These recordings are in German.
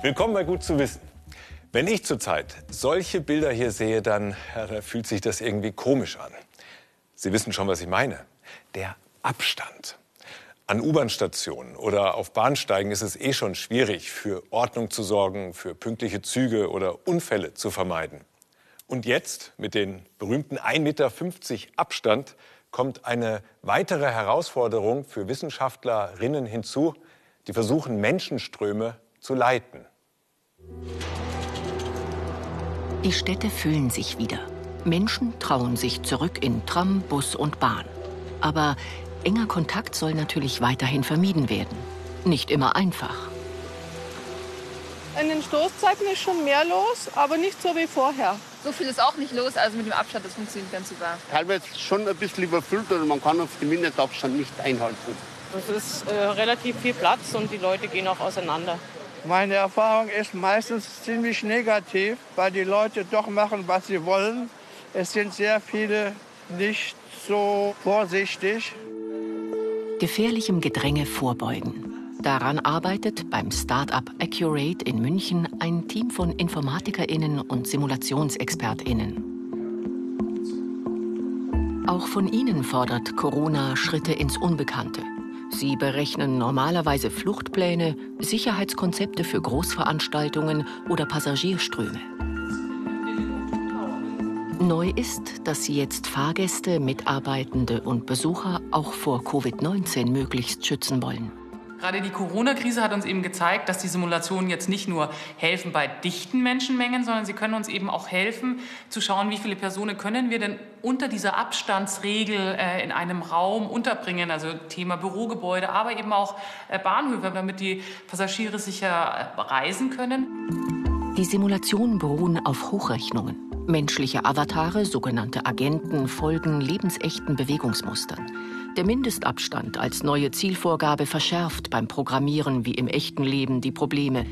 Willkommen bei Gut zu wissen. Wenn ich zurzeit solche Bilder hier sehe, dann ja, da fühlt sich das irgendwie komisch an. Sie wissen schon, was ich meine. Der Abstand. An U-Bahn-Stationen oder auf Bahnsteigen ist es eh schon schwierig, für Ordnung zu sorgen, für pünktliche Züge oder Unfälle zu vermeiden. Und jetzt, mit den berühmten 1,50 Meter Abstand, kommt eine weitere Herausforderung für Wissenschaftlerinnen hinzu, die versuchen, Menschenströme zu leiten. Die Städte füllen sich wieder. Menschen trauen sich zurück in Tram, Bus und Bahn. Aber enger Kontakt soll natürlich weiterhin vermieden werden. Nicht immer einfach. In den Stoßzeiten ist schon mehr los, aber nicht so wie vorher. So viel ist auch nicht los, also mit dem Abstand, das funktioniert ganz super. Teilweise schon ein bisschen überfüllt und man kann auf den Mindestabstand nicht einhalten. Es ist äh, relativ viel Platz und die Leute gehen auch auseinander. Meine Erfahrung ist meistens ziemlich negativ, weil die Leute doch machen, was sie wollen. Es sind sehr viele nicht so vorsichtig. Gefährlichem Gedränge vorbeugen. Daran arbeitet beim Start-up Accurate in München ein Team von InformatikerInnen und SimulationsexpertInnen. Auch von ihnen fordert Corona Schritte ins Unbekannte. Sie berechnen normalerweise Fluchtpläne, Sicherheitskonzepte für Großveranstaltungen oder Passagierströme. Neu ist, dass sie jetzt Fahrgäste, Mitarbeitende und Besucher auch vor Covid-19 möglichst schützen wollen. Gerade die Corona-Krise hat uns eben gezeigt, dass die Simulationen jetzt nicht nur helfen bei dichten Menschenmengen, sondern sie können uns eben auch helfen, zu schauen, wie viele Personen können wir denn unter dieser Abstandsregel äh, in einem Raum unterbringen. Also Thema Bürogebäude, aber eben auch äh, Bahnhöfe, damit die Passagiere sicher äh, reisen können. Die Simulationen beruhen auf Hochrechnungen. Menschliche Avatare, sogenannte Agenten, folgen lebensechten Bewegungsmustern. Der Mindestabstand als neue Zielvorgabe verschärft beim Programmieren wie im echten Leben die Probleme.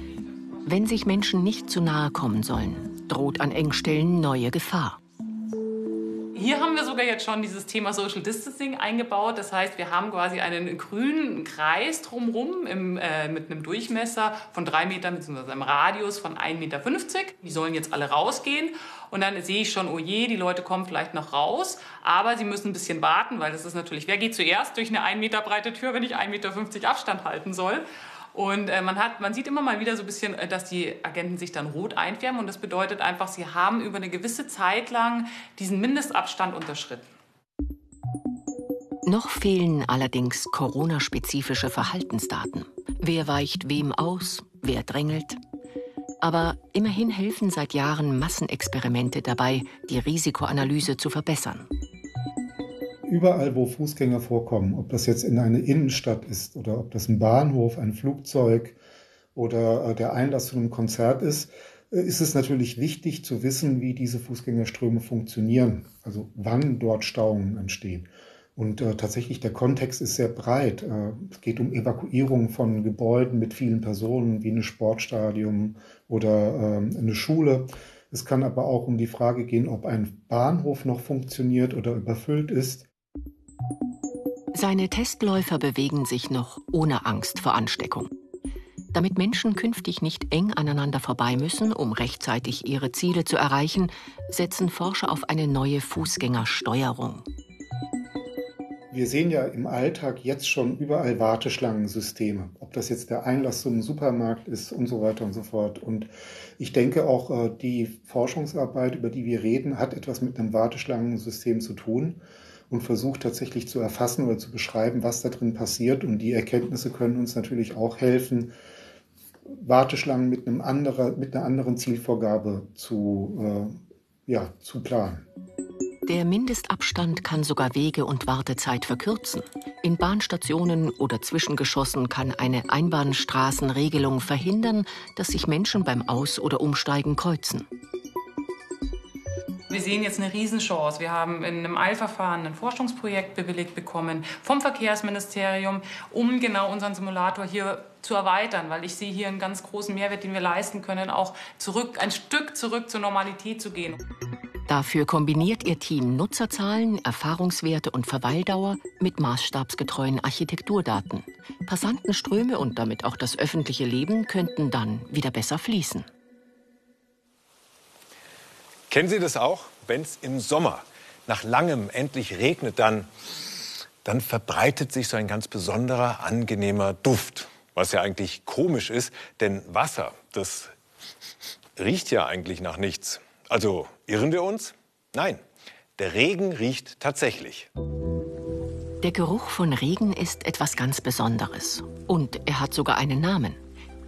Wenn sich Menschen nicht zu nahe kommen sollen, droht an Engstellen neue Gefahr. Hier haben wir sogar jetzt schon dieses Thema Social Distancing eingebaut. Das heißt, wir haben quasi einen grünen Kreis drumherum im, äh, mit einem Durchmesser von drei Metern bzw. einem Radius von 1,50 Meter. Die sollen jetzt alle rausgehen. Und dann sehe ich schon, oh je, die Leute kommen vielleicht noch raus, aber sie müssen ein bisschen warten, weil das ist natürlich, wer geht zuerst durch eine 1 Meter breite Tür, wenn ich 1,50 Meter Abstand halten soll? Und äh, man, hat, man sieht immer mal wieder so ein bisschen, äh, dass die Agenten sich dann rot einfärben. Und das bedeutet einfach, sie haben über eine gewisse Zeit lang diesen Mindestabstand unterschritten. Noch fehlen allerdings Corona-spezifische Verhaltensdaten. Wer weicht wem aus? Wer drängelt? Aber immerhin helfen seit Jahren Massenexperimente dabei, die Risikoanalyse zu verbessern. Überall, wo Fußgänger vorkommen, ob das jetzt in eine Innenstadt ist oder ob das ein Bahnhof, ein Flugzeug oder äh, der Einlass zu einem Konzert ist, äh, ist es natürlich wichtig zu wissen, wie diese Fußgängerströme funktionieren, also wann dort Stauungen entstehen. Und äh, tatsächlich der Kontext ist sehr breit. Äh, es geht um Evakuierung von Gebäuden mit vielen Personen, wie ein Sportstadion oder äh, eine Schule. Es kann aber auch um die Frage gehen, ob ein Bahnhof noch funktioniert oder überfüllt ist. Seine Testläufer bewegen sich noch ohne Angst vor Ansteckung. Damit Menschen künftig nicht eng aneinander vorbei müssen, um rechtzeitig ihre Ziele zu erreichen, setzen Forscher auf eine neue Fußgängersteuerung. Wir sehen ja im Alltag jetzt schon überall Warteschlangensysteme, ob das jetzt der Einlass zum Supermarkt ist und so weiter und so fort. Und ich denke auch, äh, die Forschungsarbeit, über die wir reden, hat etwas mit einem Warteschlangensystem zu tun und versucht tatsächlich zu erfassen oder zu beschreiben, was da drin passiert. Und die Erkenntnisse können uns natürlich auch helfen, Warteschlangen mit, einem anderer, mit einer anderen Zielvorgabe zu, äh, ja, zu planen. Der Mindestabstand kann sogar Wege und Wartezeit verkürzen. In Bahnstationen oder Zwischengeschossen kann eine Einbahnstraßenregelung verhindern, dass sich Menschen beim Aus- oder Umsteigen kreuzen. Wir sehen jetzt eine Riesenchance. Wir haben in einem Eilverfahren ein Forschungsprojekt bewilligt bekommen vom Verkehrsministerium, um genau unseren Simulator hier zu erweitern, weil ich sehe hier einen ganz großen Mehrwert, den wir leisten können, auch zurück, ein Stück zurück zur Normalität zu gehen. Dafür kombiniert ihr Team Nutzerzahlen, Erfahrungswerte und Verweildauer mit maßstabsgetreuen Architekturdaten. Passantenströme und damit auch das öffentliche Leben könnten dann wieder besser fließen. Kennen Sie das auch? Wenn es im Sommer nach langem endlich regnet, dann, dann verbreitet sich so ein ganz besonderer, angenehmer Duft. Was ja eigentlich komisch ist, denn Wasser, das riecht ja eigentlich nach nichts. Also irren wir uns? Nein, der Regen riecht tatsächlich. Der Geruch von Regen ist etwas ganz Besonderes. Und er hat sogar einen Namen.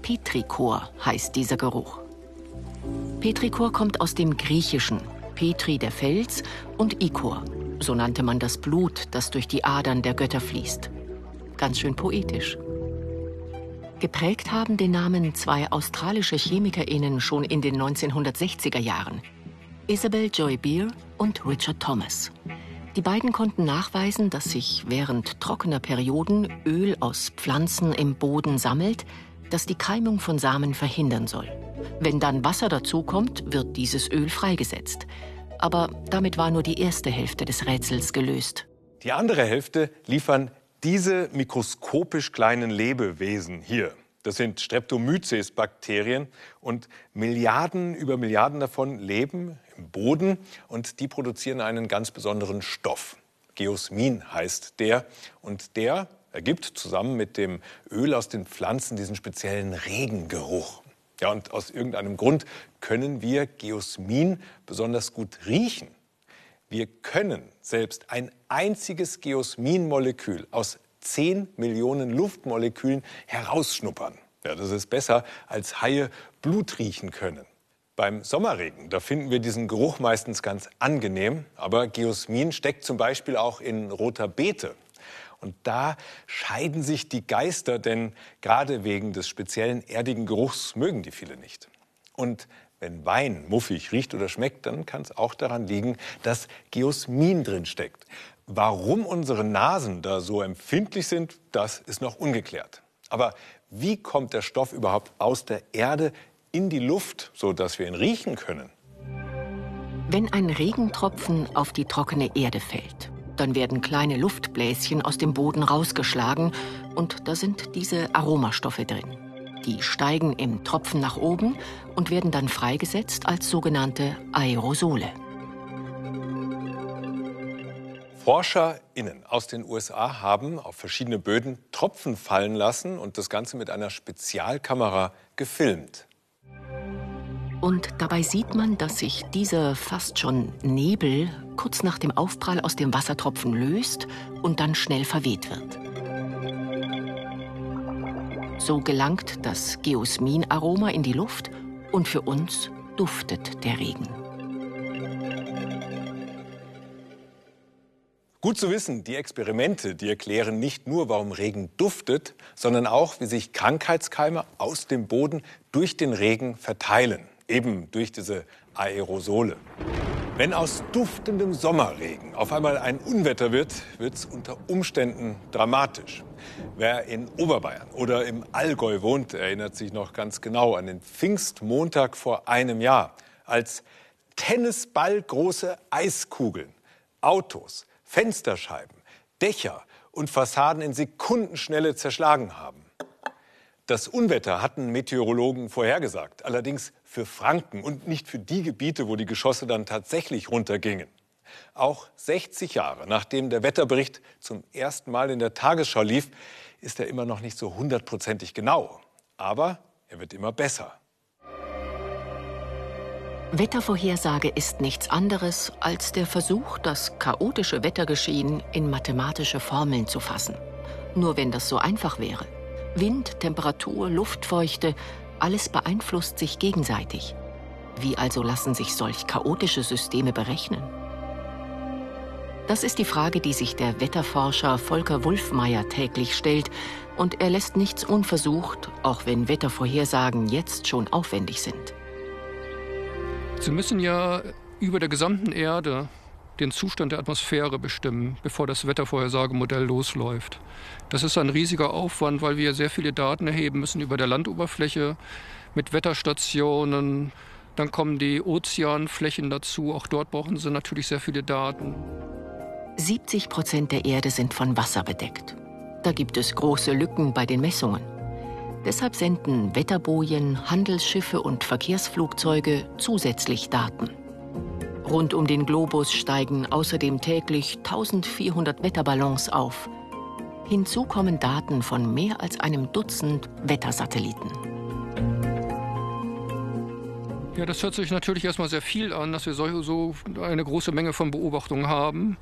Petrichor heißt dieser Geruch. Petrichor kommt aus dem Griechischen. Petri der Fels und Ikor. So nannte man das Blut, das durch die Adern der Götter fließt. Ganz schön poetisch. Geprägt haben den Namen zwei australische ChemikerInnen schon in den 1960er Jahren. Isabel Joy Beer und Richard Thomas. Die beiden konnten nachweisen, dass sich während trockener Perioden Öl aus Pflanzen im Boden sammelt, das die Keimung von Samen verhindern soll. Wenn dann Wasser dazukommt, wird dieses Öl freigesetzt. Aber damit war nur die erste Hälfte des Rätsels gelöst. Die andere Hälfte liefern diese mikroskopisch kleinen Lebewesen hier, das sind Streptomyces-Bakterien und Milliarden über Milliarden davon leben im Boden und die produzieren einen ganz besonderen Stoff. Geosmin heißt der und der ergibt zusammen mit dem Öl aus den Pflanzen diesen speziellen Regengeruch. Ja, und aus irgendeinem Grund können wir Geosmin besonders gut riechen. Wir können selbst ein einziges Geosmin-Molekül aus 10 Millionen Luftmolekülen herausschnuppern. Ja, das ist besser, als Haie Blut riechen können. Beim Sommerregen, da finden wir diesen Geruch meistens ganz angenehm, aber Geosmin steckt zum Beispiel auch in roter Beete. Und da scheiden sich die Geister, denn gerade wegen des speziellen erdigen Geruchs mögen die viele nicht. Und wenn Wein muffig riecht oder schmeckt, dann kann es auch daran liegen, dass Geosmin drin steckt. Warum unsere Nasen da so empfindlich sind, das ist noch ungeklärt. Aber wie kommt der Stoff überhaupt aus der Erde in die Luft, sodass wir ihn riechen können? Wenn ein Regentropfen auf die trockene Erde fällt, dann werden kleine Luftbläschen aus dem Boden rausgeschlagen und da sind diese Aromastoffe drin. Die steigen im Tropfen nach oben und werden dann freigesetzt als sogenannte Aerosole. ForscherInnen aus den USA haben auf verschiedene Böden Tropfen fallen lassen und das Ganze mit einer Spezialkamera gefilmt. Und dabei sieht man, dass sich dieser fast schon Nebel kurz nach dem Aufprall aus dem Wassertropfen löst und dann schnell verweht wird. So gelangt das Geosmin-Aroma in die Luft und für uns duftet der Regen. Gut zu wissen, die Experimente, die erklären nicht nur, warum Regen duftet, sondern auch, wie sich Krankheitskeime aus dem Boden durch den Regen verteilen, eben durch diese Aerosole. Wenn aus duftendem Sommerregen auf einmal ein Unwetter wird, wird es unter Umständen dramatisch. Wer in Oberbayern oder im Allgäu wohnt, erinnert sich noch ganz genau an den Pfingstmontag vor einem Jahr, als Tennisballgroße Eiskugeln, Autos, Fensterscheiben, Dächer und Fassaden in Sekundenschnelle zerschlagen haben. Das Unwetter hatten Meteorologen vorhergesagt, allerdings für Franken und nicht für die Gebiete, wo die Geschosse dann tatsächlich runtergingen. Auch 60 Jahre nachdem der Wetterbericht zum ersten Mal in der Tagesschau lief, ist er immer noch nicht so hundertprozentig genau. Aber er wird immer besser. Wettervorhersage ist nichts anderes als der Versuch, das chaotische Wettergeschehen in mathematische Formeln zu fassen. Nur wenn das so einfach wäre. Wind, Temperatur, Luftfeuchte, alles beeinflusst sich gegenseitig. Wie also lassen sich solch chaotische Systeme berechnen? Das ist die Frage, die sich der Wetterforscher Volker Wulfmeier täglich stellt, und er lässt nichts unversucht, auch wenn Wettervorhersagen jetzt schon aufwendig sind. Sie müssen ja über der gesamten Erde den Zustand der Atmosphäre bestimmen, bevor das Wettervorhersagemodell losläuft. Das ist ein riesiger Aufwand, weil wir sehr viele Daten erheben müssen über der Landoberfläche mit Wetterstationen. Dann kommen die Ozeanflächen dazu. Auch dort brauchen sie natürlich sehr viele Daten. 70 Prozent der Erde sind von Wasser bedeckt. Da gibt es große Lücken bei den Messungen. Deshalb senden Wetterbojen, Handelsschiffe und Verkehrsflugzeuge zusätzlich Daten. Rund um den Globus steigen außerdem täglich 1400 Wetterballons auf. Hinzu kommen Daten von mehr als einem Dutzend Wettersatelliten. Ja, das hört sich natürlich erstmal sehr viel an, dass wir so, eine große Menge von Beobachtungen haben.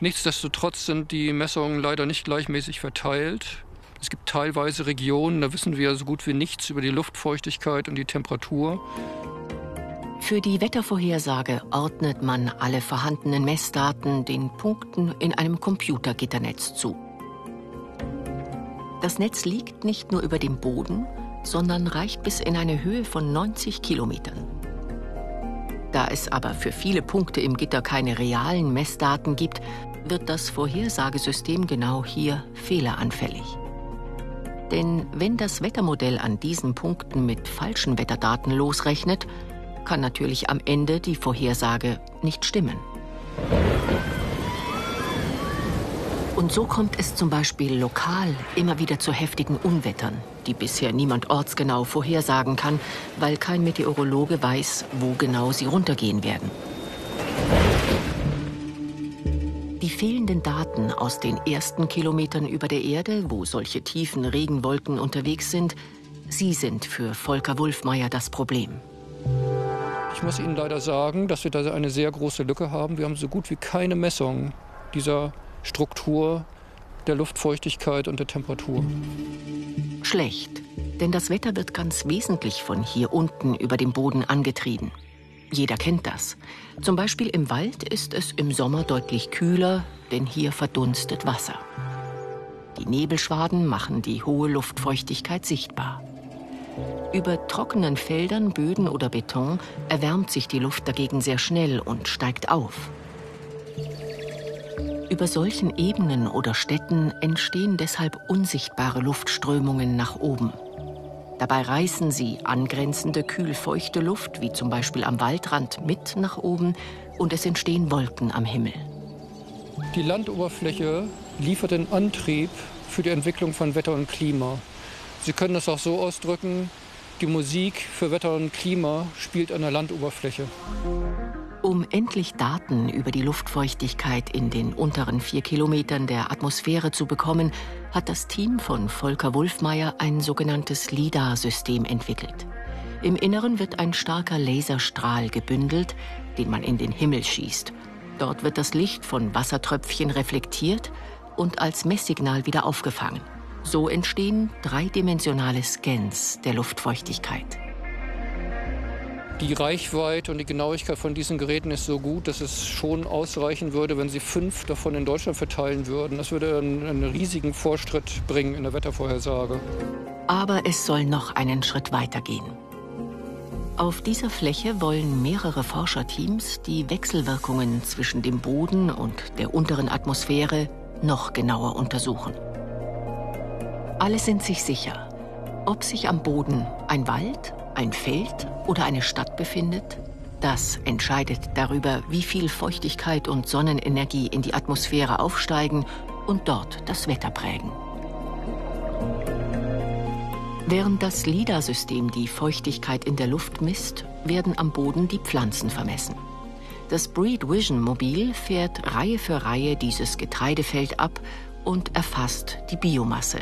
Nichtsdestotrotz sind die Messungen leider nicht gleichmäßig verteilt. Es gibt teilweise Regionen, da wissen wir so gut wie nichts über die Luftfeuchtigkeit und die Temperatur. Für die Wettervorhersage ordnet man alle vorhandenen Messdaten den Punkten in einem Computergitternetz zu. Das Netz liegt nicht nur über dem Boden, sondern reicht bis in eine Höhe von 90 Kilometern. Da es aber für viele Punkte im Gitter keine realen Messdaten gibt, wird das Vorhersagesystem genau hier fehleranfällig. Denn wenn das Wettermodell an diesen Punkten mit falschen Wetterdaten losrechnet, kann natürlich am Ende die Vorhersage nicht stimmen. Und so kommt es zum Beispiel lokal immer wieder zu heftigen Unwettern, die bisher niemand ortsgenau vorhersagen kann, weil kein Meteorologe weiß, wo genau sie runtergehen werden. Die fehlenden Daten aus den ersten Kilometern über der Erde, wo solche tiefen Regenwolken unterwegs sind, sie sind für Volker Wulfmeier das Problem. Ich muss Ihnen leider sagen, dass wir da eine sehr große Lücke haben. Wir haben so gut wie keine Messung dieser Struktur der Luftfeuchtigkeit und der Temperatur. Schlecht, denn das Wetter wird ganz wesentlich von hier unten über dem Boden angetrieben. Jeder kennt das. Zum Beispiel im Wald ist es im Sommer deutlich kühler, denn hier verdunstet Wasser. Die Nebelschwaden machen die hohe Luftfeuchtigkeit sichtbar. Über trockenen Feldern, Böden oder Beton erwärmt sich die Luft dagegen sehr schnell und steigt auf. Über solchen Ebenen oder Städten entstehen deshalb unsichtbare Luftströmungen nach oben. Dabei reißen sie angrenzende kühlfeuchte Luft, wie zum Beispiel am Waldrand, mit nach oben und es entstehen Wolken am Himmel. Die Landoberfläche liefert den Antrieb für die Entwicklung von Wetter und Klima. Sie können das auch so ausdrücken, die Musik für Wetter und Klima spielt an der Landoberfläche. Um endlich Daten über die Luftfeuchtigkeit in den unteren vier Kilometern der Atmosphäre zu bekommen, hat das Team von Volker Wulfmeier ein sogenanntes LIDAR-System entwickelt. Im Inneren wird ein starker Laserstrahl gebündelt, den man in den Himmel schießt. Dort wird das Licht von Wassertröpfchen reflektiert und als Messsignal wieder aufgefangen. So entstehen dreidimensionale Scans der Luftfeuchtigkeit. Die Reichweite und die Genauigkeit von diesen Geräten ist so gut, dass es schon ausreichen würde, wenn sie fünf davon in Deutschland verteilen würden. Das würde einen, einen riesigen Vorschritt bringen in der Wettervorhersage. Aber es soll noch einen Schritt weiter gehen. Auf dieser Fläche wollen mehrere Forscherteams die Wechselwirkungen zwischen dem Boden und der unteren Atmosphäre noch genauer untersuchen. Alle sind sich sicher, ob sich am Boden ein Wald, ein Feld oder eine Stadt befindet, das entscheidet darüber, wie viel Feuchtigkeit und Sonnenenergie in die Atmosphäre aufsteigen und dort das Wetter prägen. Während das LIDAR-System die Feuchtigkeit in der Luft misst, werden am Boden die Pflanzen vermessen. Das Breed Vision Mobil fährt Reihe für Reihe dieses Getreidefeld ab und erfasst die Biomasse.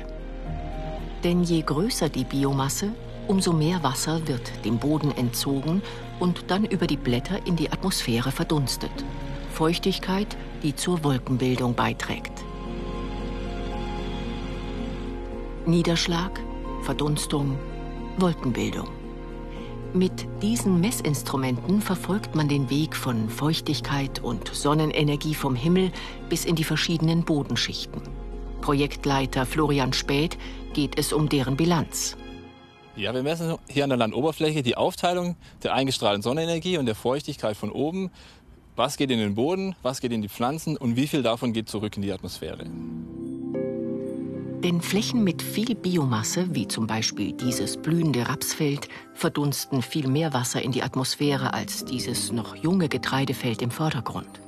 Denn je größer die Biomasse, umso mehr Wasser wird dem Boden entzogen und dann über die Blätter in die Atmosphäre verdunstet. Feuchtigkeit, die zur Wolkenbildung beiträgt. Niederschlag, Verdunstung, Wolkenbildung. Mit diesen Messinstrumenten verfolgt man den Weg von Feuchtigkeit und Sonnenenergie vom Himmel bis in die verschiedenen Bodenschichten. Projektleiter Florian Späth geht es um deren Bilanz. Ja, wir messen hier an der Landoberfläche die Aufteilung der eingestrahlten Sonnenenergie und der Feuchtigkeit von oben. Was geht in den Boden, was geht in die Pflanzen und wie viel davon geht zurück in die Atmosphäre. Denn Flächen mit viel Biomasse, wie zum Beispiel dieses blühende Rapsfeld, verdunsten viel mehr Wasser in die Atmosphäre als dieses noch junge Getreidefeld im Vordergrund.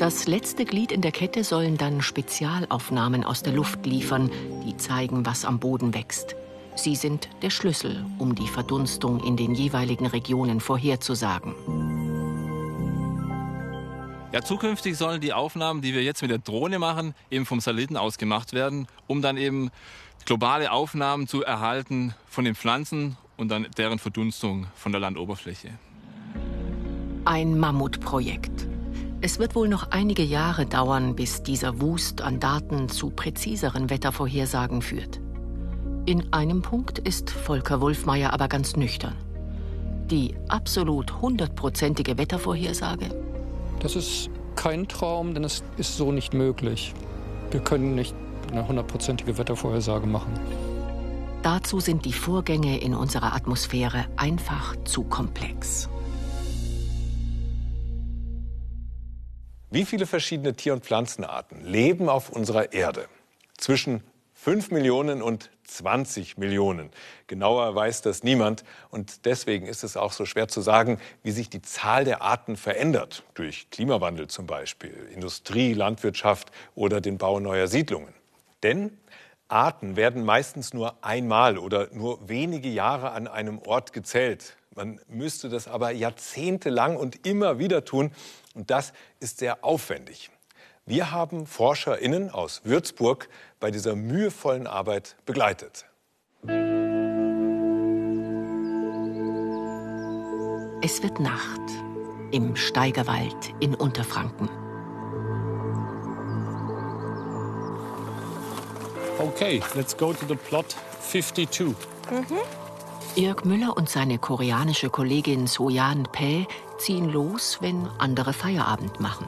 Das letzte Glied in der Kette sollen dann Spezialaufnahmen aus der Luft liefern, die zeigen, was am Boden wächst. Sie sind der Schlüssel, um die Verdunstung in den jeweiligen Regionen vorherzusagen. Ja, zukünftig sollen die Aufnahmen, die wir jetzt mit der Drohne machen, eben vom Satelliten aus gemacht werden, um dann eben globale Aufnahmen zu erhalten von den Pflanzen und dann deren Verdunstung von der Landoberfläche. Ein Mammutprojekt. Es wird wohl noch einige Jahre dauern, bis dieser Wust an Daten zu präziseren Wettervorhersagen führt. In einem Punkt ist Volker Wulfmeier aber ganz nüchtern. Die absolut hundertprozentige Wettervorhersage? Das ist kein Traum, denn es ist so nicht möglich. Wir können nicht eine hundertprozentige Wettervorhersage machen. Dazu sind die Vorgänge in unserer Atmosphäre einfach zu komplex. Wie viele verschiedene Tier- und Pflanzenarten leben auf unserer Erde? Zwischen 5 Millionen und 20 Millionen. Genauer weiß das niemand. Und deswegen ist es auch so schwer zu sagen, wie sich die Zahl der Arten verändert. Durch Klimawandel zum Beispiel, Industrie, Landwirtschaft oder den Bau neuer Siedlungen. Denn Arten werden meistens nur einmal oder nur wenige Jahre an einem Ort gezählt. Man müsste das aber jahrzehntelang und immer wieder tun. Und das ist sehr aufwendig. Wir haben ForscherInnen aus Würzburg bei dieser mühevollen Arbeit begleitet. Es wird Nacht im Steigerwald in Unterfranken. Okay, let's go to the plot 52. Mhm. Jörg Müller und seine koreanische Kollegin Soyan Pae ziehen los, wenn andere Feierabend machen.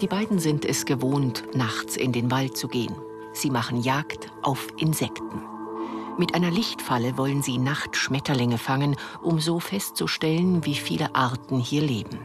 Die beiden sind es gewohnt, nachts in den Wald zu gehen. Sie machen Jagd auf Insekten. Mit einer Lichtfalle wollen sie Nachtschmetterlinge fangen, um so festzustellen, wie viele Arten hier leben.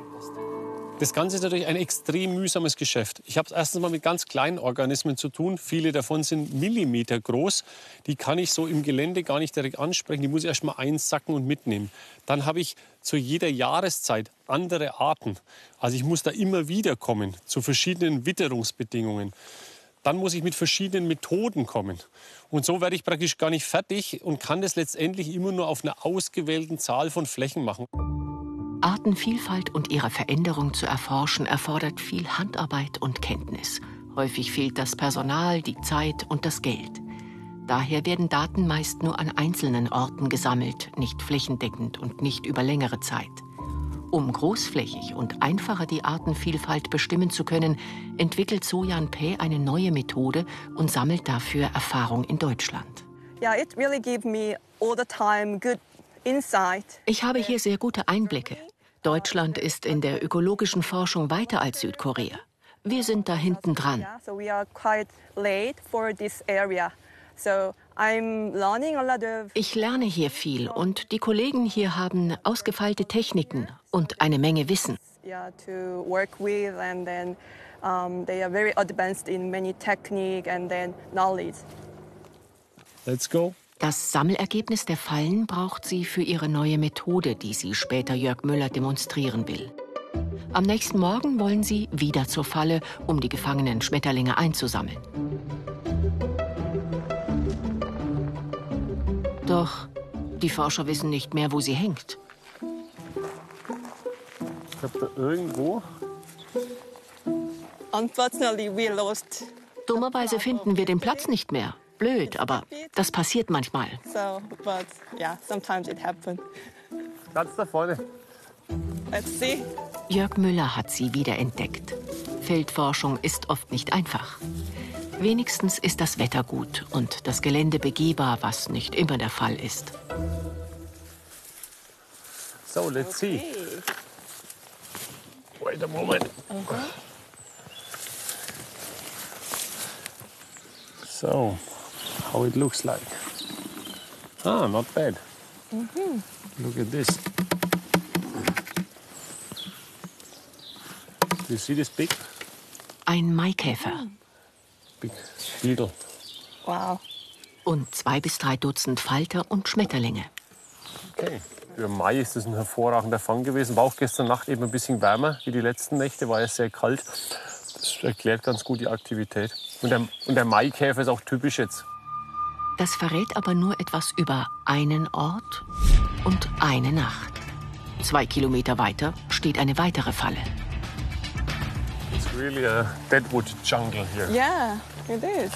Das Ganze ist natürlich ein extrem mühsames Geschäft. Ich habe es erstens mal mit ganz kleinen Organismen zu tun. Viele davon sind Millimeter groß. Die kann ich so im Gelände gar nicht direkt ansprechen. Die muss ich erst mal einsacken und mitnehmen. Dann habe ich zu jeder Jahreszeit andere Arten. Also ich muss da immer wieder kommen zu verschiedenen Witterungsbedingungen. Dann muss ich mit verschiedenen Methoden kommen. Und so werde ich praktisch gar nicht fertig und kann das letztendlich immer nur auf einer ausgewählten Zahl von Flächen machen. Artenvielfalt und ihre Veränderung zu erforschen erfordert viel Handarbeit und Kenntnis. Häufig fehlt das Personal, die Zeit und das Geld. Daher werden Daten meist nur an einzelnen Orten gesammelt, nicht flächendeckend und nicht über längere Zeit. Um großflächig und einfacher die Artenvielfalt bestimmen zu können, entwickelt Sojan Pei eine neue Methode und sammelt dafür Erfahrung in Deutschland. Yeah, it really gave me all the time good. Ich habe hier sehr gute Einblicke. Deutschland ist in der ökologischen Forschung weiter als Südkorea. Wir sind da hinten dran. Ich lerne hier viel und die Kollegen hier haben ausgefeilte Techniken und eine Menge Wissen. Let's go. Das Sammelergebnis der Fallen braucht sie für ihre neue Methode, die sie später Jörg Müller demonstrieren will. Am nächsten Morgen wollen sie wieder zur Falle, um die gefangenen Schmetterlinge einzusammeln. Doch die Forscher wissen nicht mehr, wo sie hängt. Ich habe da irgendwo. Unfortunately, we lost. Dummerweise finden wir den Platz nicht mehr. Blöd, aber das passiert manchmal. So, but yeah, sometimes it happens. Ganz da vorne. Let's see. Jörg Müller hat sie wiederentdeckt. Feldforschung ist oft nicht einfach. Wenigstens ist das Wetter gut und das Gelände begehbar, was nicht immer der Fall ist. So, let's see. Wait a moment. Okay. So, how it looks like. Ah, not bad. Mhm. Look at this. Do you see this big, Ein Maikäfer big beetle? Wow. und zwei bis drei Dutzend Falter und Schmetterlinge. Okay. Für Mai ist das ein hervorragender Fang gewesen. War auch gestern Nacht eben ein bisschen wärmer wie die letzten Nächte, war ja sehr kalt. Das erklärt ganz gut die Aktivität. Und der, und der Maikäfer ist auch typisch jetzt. Das verrät aber nur etwas über einen Ort und eine Nacht. Zwei Kilometer weiter steht eine weitere Falle. It's really a deadwood jungle here. Yeah, it is.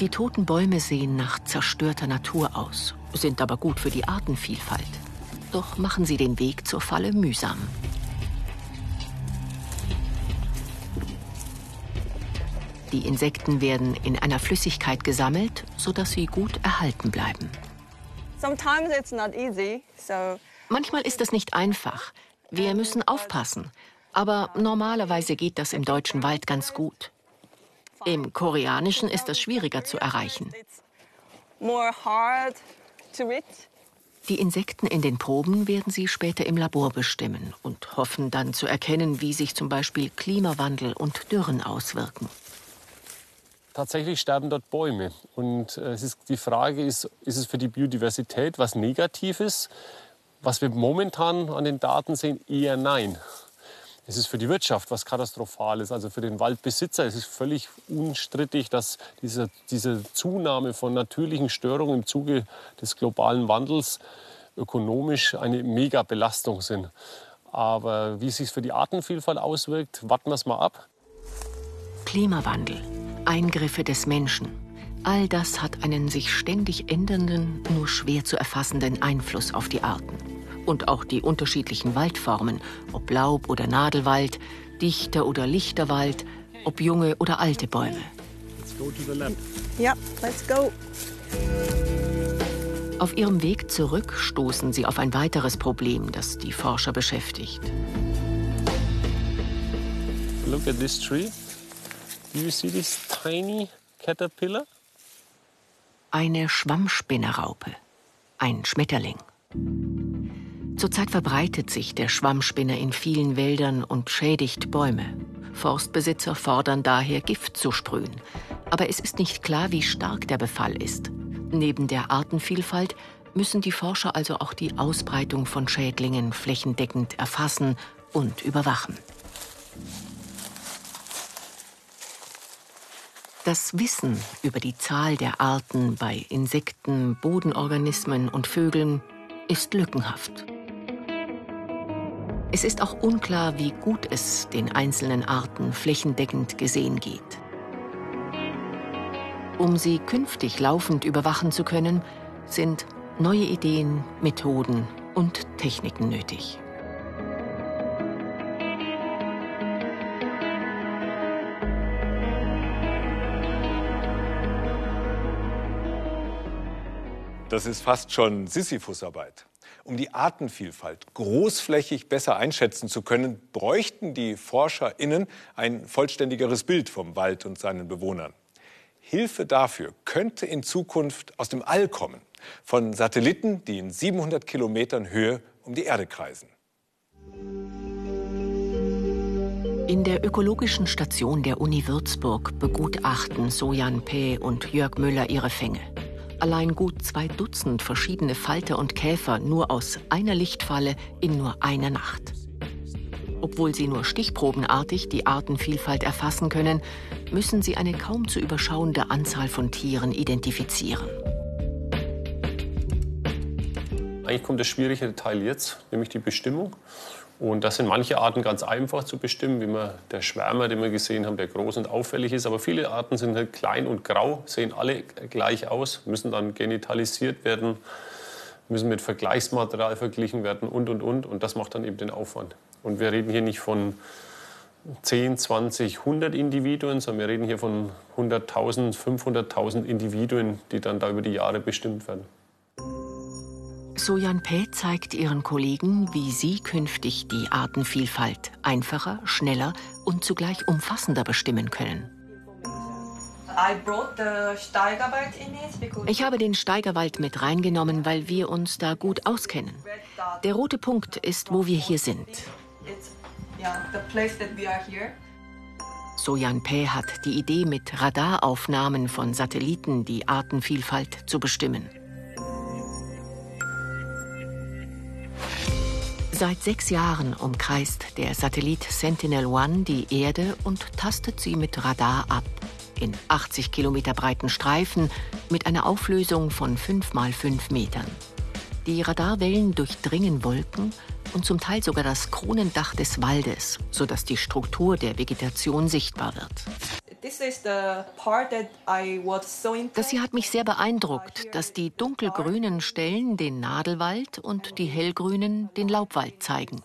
Die toten Bäume sehen nach zerstörter Natur aus, sind aber gut für die Artenvielfalt. Doch machen sie den Weg zur Falle mühsam. Die Insekten werden in einer Flüssigkeit gesammelt, sodass sie gut erhalten bleiben. Manchmal ist es nicht einfach. Wir müssen aufpassen. Aber normalerweise geht das im deutschen Wald ganz gut. Im Koreanischen ist es schwieriger zu erreichen. Die Insekten in den Proben werden sie später im Labor bestimmen und hoffen dann zu erkennen, wie sich zum Beispiel Klimawandel und Dürren auswirken. Tatsächlich sterben dort Bäume. Und äh, ist, die Frage ist, ist es für die Biodiversität was Negatives? Was wir momentan an den Daten sehen, eher nein. Es ist für die Wirtschaft was Katastrophales, also für den Waldbesitzer. Es ist völlig unstrittig, dass diese, diese Zunahme von natürlichen Störungen im Zuge des globalen Wandels ökonomisch eine Mega-Belastung sind. Aber wie es sich für die Artenvielfalt auswirkt, warten wir es mal ab. Klimawandel, Eingriffe des Menschen, all das hat einen sich ständig ändernden, nur schwer zu erfassenden Einfluss auf die Arten. Und auch die unterschiedlichen Waldformen, ob Laub- oder Nadelwald, dichter oder lichter Wald, ob junge oder alte Bäume. Let's go to the lab. Yep, let's go. Auf ihrem Weg zurück stoßen sie auf ein weiteres Problem, das die Forscher beschäftigt. Look at this tree. Do you see this tiny caterpillar? Eine Schwammspinnerraupe, ein Schmetterling. Zurzeit verbreitet sich der Schwammspinner in vielen Wäldern und schädigt Bäume. Forstbesitzer fordern daher, Gift zu sprühen. Aber es ist nicht klar, wie stark der Befall ist. Neben der Artenvielfalt müssen die Forscher also auch die Ausbreitung von Schädlingen flächendeckend erfassen und überwachen. Das Wissen über die Zahl der Arten bei Insekten, Bodenorganismen und Vögeln ist lückenhaft. Es ist auch unklar, wie gut es den einzelnen Arten flächendeckend gesehen geht. Um sie künftig laufend überwachen zu können, sind neue Ideen, Methoden und Techniken nötig. Das ist fast schon Sisyphusarbeit. Um die Artenvielfalt großflächig besser einschätzen zu können, bräuchten die ForscherInnen ein vollständigeres Bild vom Wald und seinen Bewohnern. Hilfe dafür könnte in Zukunft aus dem All kommen, von Satelliten, die in 700 Kilometern Höhe um die Erde kreisen. In der ökologischen Station der Uni Würzburg begutachten Sojan Päh und Jörg Müller ihre Fänge. Allein gut zwei Dutzend verschiedene Falter und Käfer nur aus einer Lichtfalle in nur einer Nacht. Obwohl sie nur stichprobenartig die Artenvielfalt erfassen können, müssen sie eine kaum zu überschauende Anzahl von Tieren identifizieren. Eigentlich kommt der schwierige Teil jetzt, nämlich die Bestimmung. Und das sind manche Arten ganz einfach zu bestimmen, wie man der Schwärmer, den wir gesehen haben, der groß und auffällig ist. Aber viele Arten sind halt klein und grau, sehen alle gleich aus, müssen dann genitalisiert werden, müssen mit Vergleichsmaterial verglichen werden und, und, und. Und das macht dann eben den Aufwand. Und wir reden hier nicht von 10, 20, 100 Individuen, sondern wir reden hier von 100.000, 500.000 Individuen, die dann da über die Jahre bestimmt werden. Sojan Päh zeigt ihren Kollegen, wie sie künftig die Artenvielfalt einfacher, schneller und zugleich umfassender bestimmen können. Ich habe den Steigerwald mit reingenommen, weil wir uns da gut auskennen. Der rote Punkt ist, wo wir hier sind. Sojan Pe hat die Idee, mit Radaraufnahmen von Satelliten die Artenvielfalt zu bestimmen. Seit sechs Jahren umkreist der Satellit Sentinel-1 die Erde und tastet sie mit Radar ab. In 80 Kilometer breiten Streifen mit einer Auflösung von 5 mal 5 Metern. Die Radarwellen durchdringen Wolken und zum Teil sogar das Kronendach des Waldes, sodass die Struktur der Vegetation sichtbar wird. Das hier hat mich sehr beeindruckt, dass die dunkelgrünen Stellen den Nadelwald und die hellgrünen den Laubwald zeigen.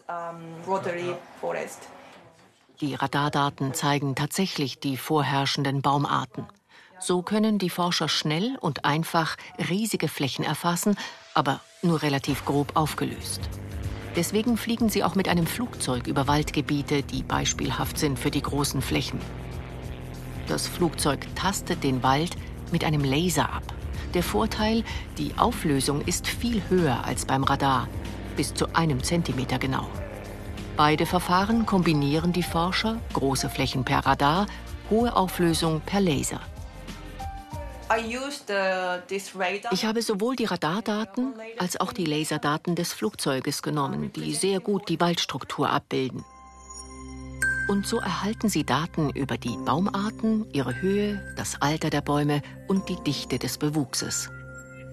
Die Radardaten zeigen tatsächlich die vorherrschenden Baumarten. So können die Forscher schnell und einfach riesige Flächen erfassen, aber nur relativ grob aufgelöst. Deswegen fliegen sie auch mit einem Flugzeug über Waldgebiete, die beispielhaft sind für die großen Flächen. Das Flugzeug tastet den Wald mit einem Laser ab. Der Vorteil, die Auflösung ist viel höher als beim Radar, bis zu einem Zentimeter genau. Beide Verfahren kombinieren die Forscher, große Flächen per Radar, hohe Auflösung per Laser. Ich habe sowohl die Radardaten als auch die Laserdaten des Flugzeuges genommen, die sehr gut die Waldstruktur abbilden. Und so erhalten Sie Daten über die Baumarten, ihre Höhe, das Alter der Bäume und die Dichte des Bewuchses.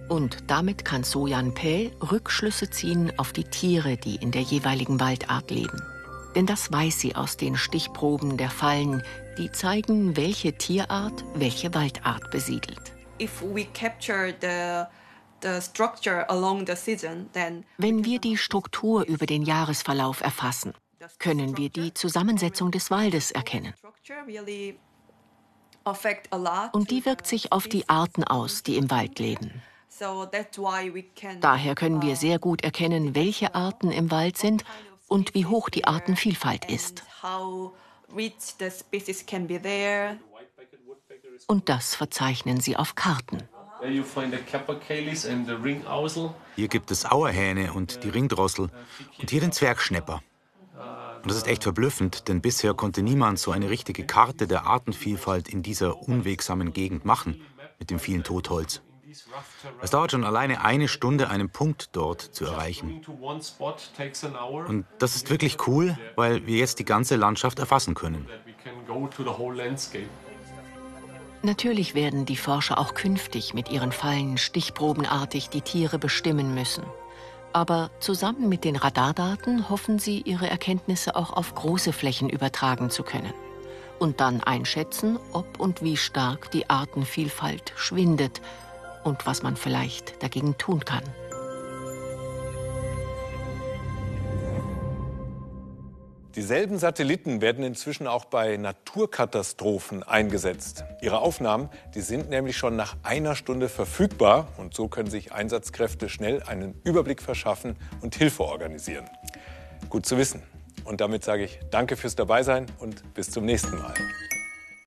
Und damit kann Sojan Pe Rückschlüsse ziehen auf die Tiere, die in der jeweiligen Waldart leben. Denn das weiß sie aus den Stichproben der Fallen, die zeigen, welche Tierart welche Waldart besiedelt. Wenn wir die Struktur über den Jahresverlauf erfassen, können wir die Zusammensetzung des Waldes erkennen. Und die wirkt sich auf die Arten aus, die im Wald leben. Daher können wir sehr gut erkennen, welche Arten im Wald sind und wie hoch die Artenvielfalt ist. Und das verzeichnen sie auf Karten. Hier gibt es Auerhähne und die Ringdrossel und hier den Zwergschnepper. Und das ist echt verblüffend, denn bisher konnte niemand so eine richtige Karte der Artenvielfalt in dieser unwegsamen Gegend machen, mit dem vielen Totholz. Es dauert schon alleine eine Stunde, einen Punkt dort zu erreichen. Und das ist wirklich cool, weil wir jetzt die ganze Landschaft erfassen können. Natürlich werden die Forscher auch künftig mit ihren Fallen stichprobenartig die Tiere bestimmen müssen. Aber zusammen mit den Radardaten hoffen sie, ihre Erkenntnisse auch auf große Flächen übertragen zu können. Und dann einschätzen, ob und wie stark die Artenvielfalt schwindet und was man vielleicht dagegen tun kann. Dieselben Satelliten werden inzwischen auch bei Naturkatastrophen eingesetzt. Ihre Aufnahmen, die sind nämlich schon nach einer Stunde verfügbar und so können sich Einsatzkräfte schnell einen Überblick verschaffen und Hilfe organisieren. Gut zu wissen. Und damit sage ich Danke fürs Dabeisein und bis zum nächsten Mal.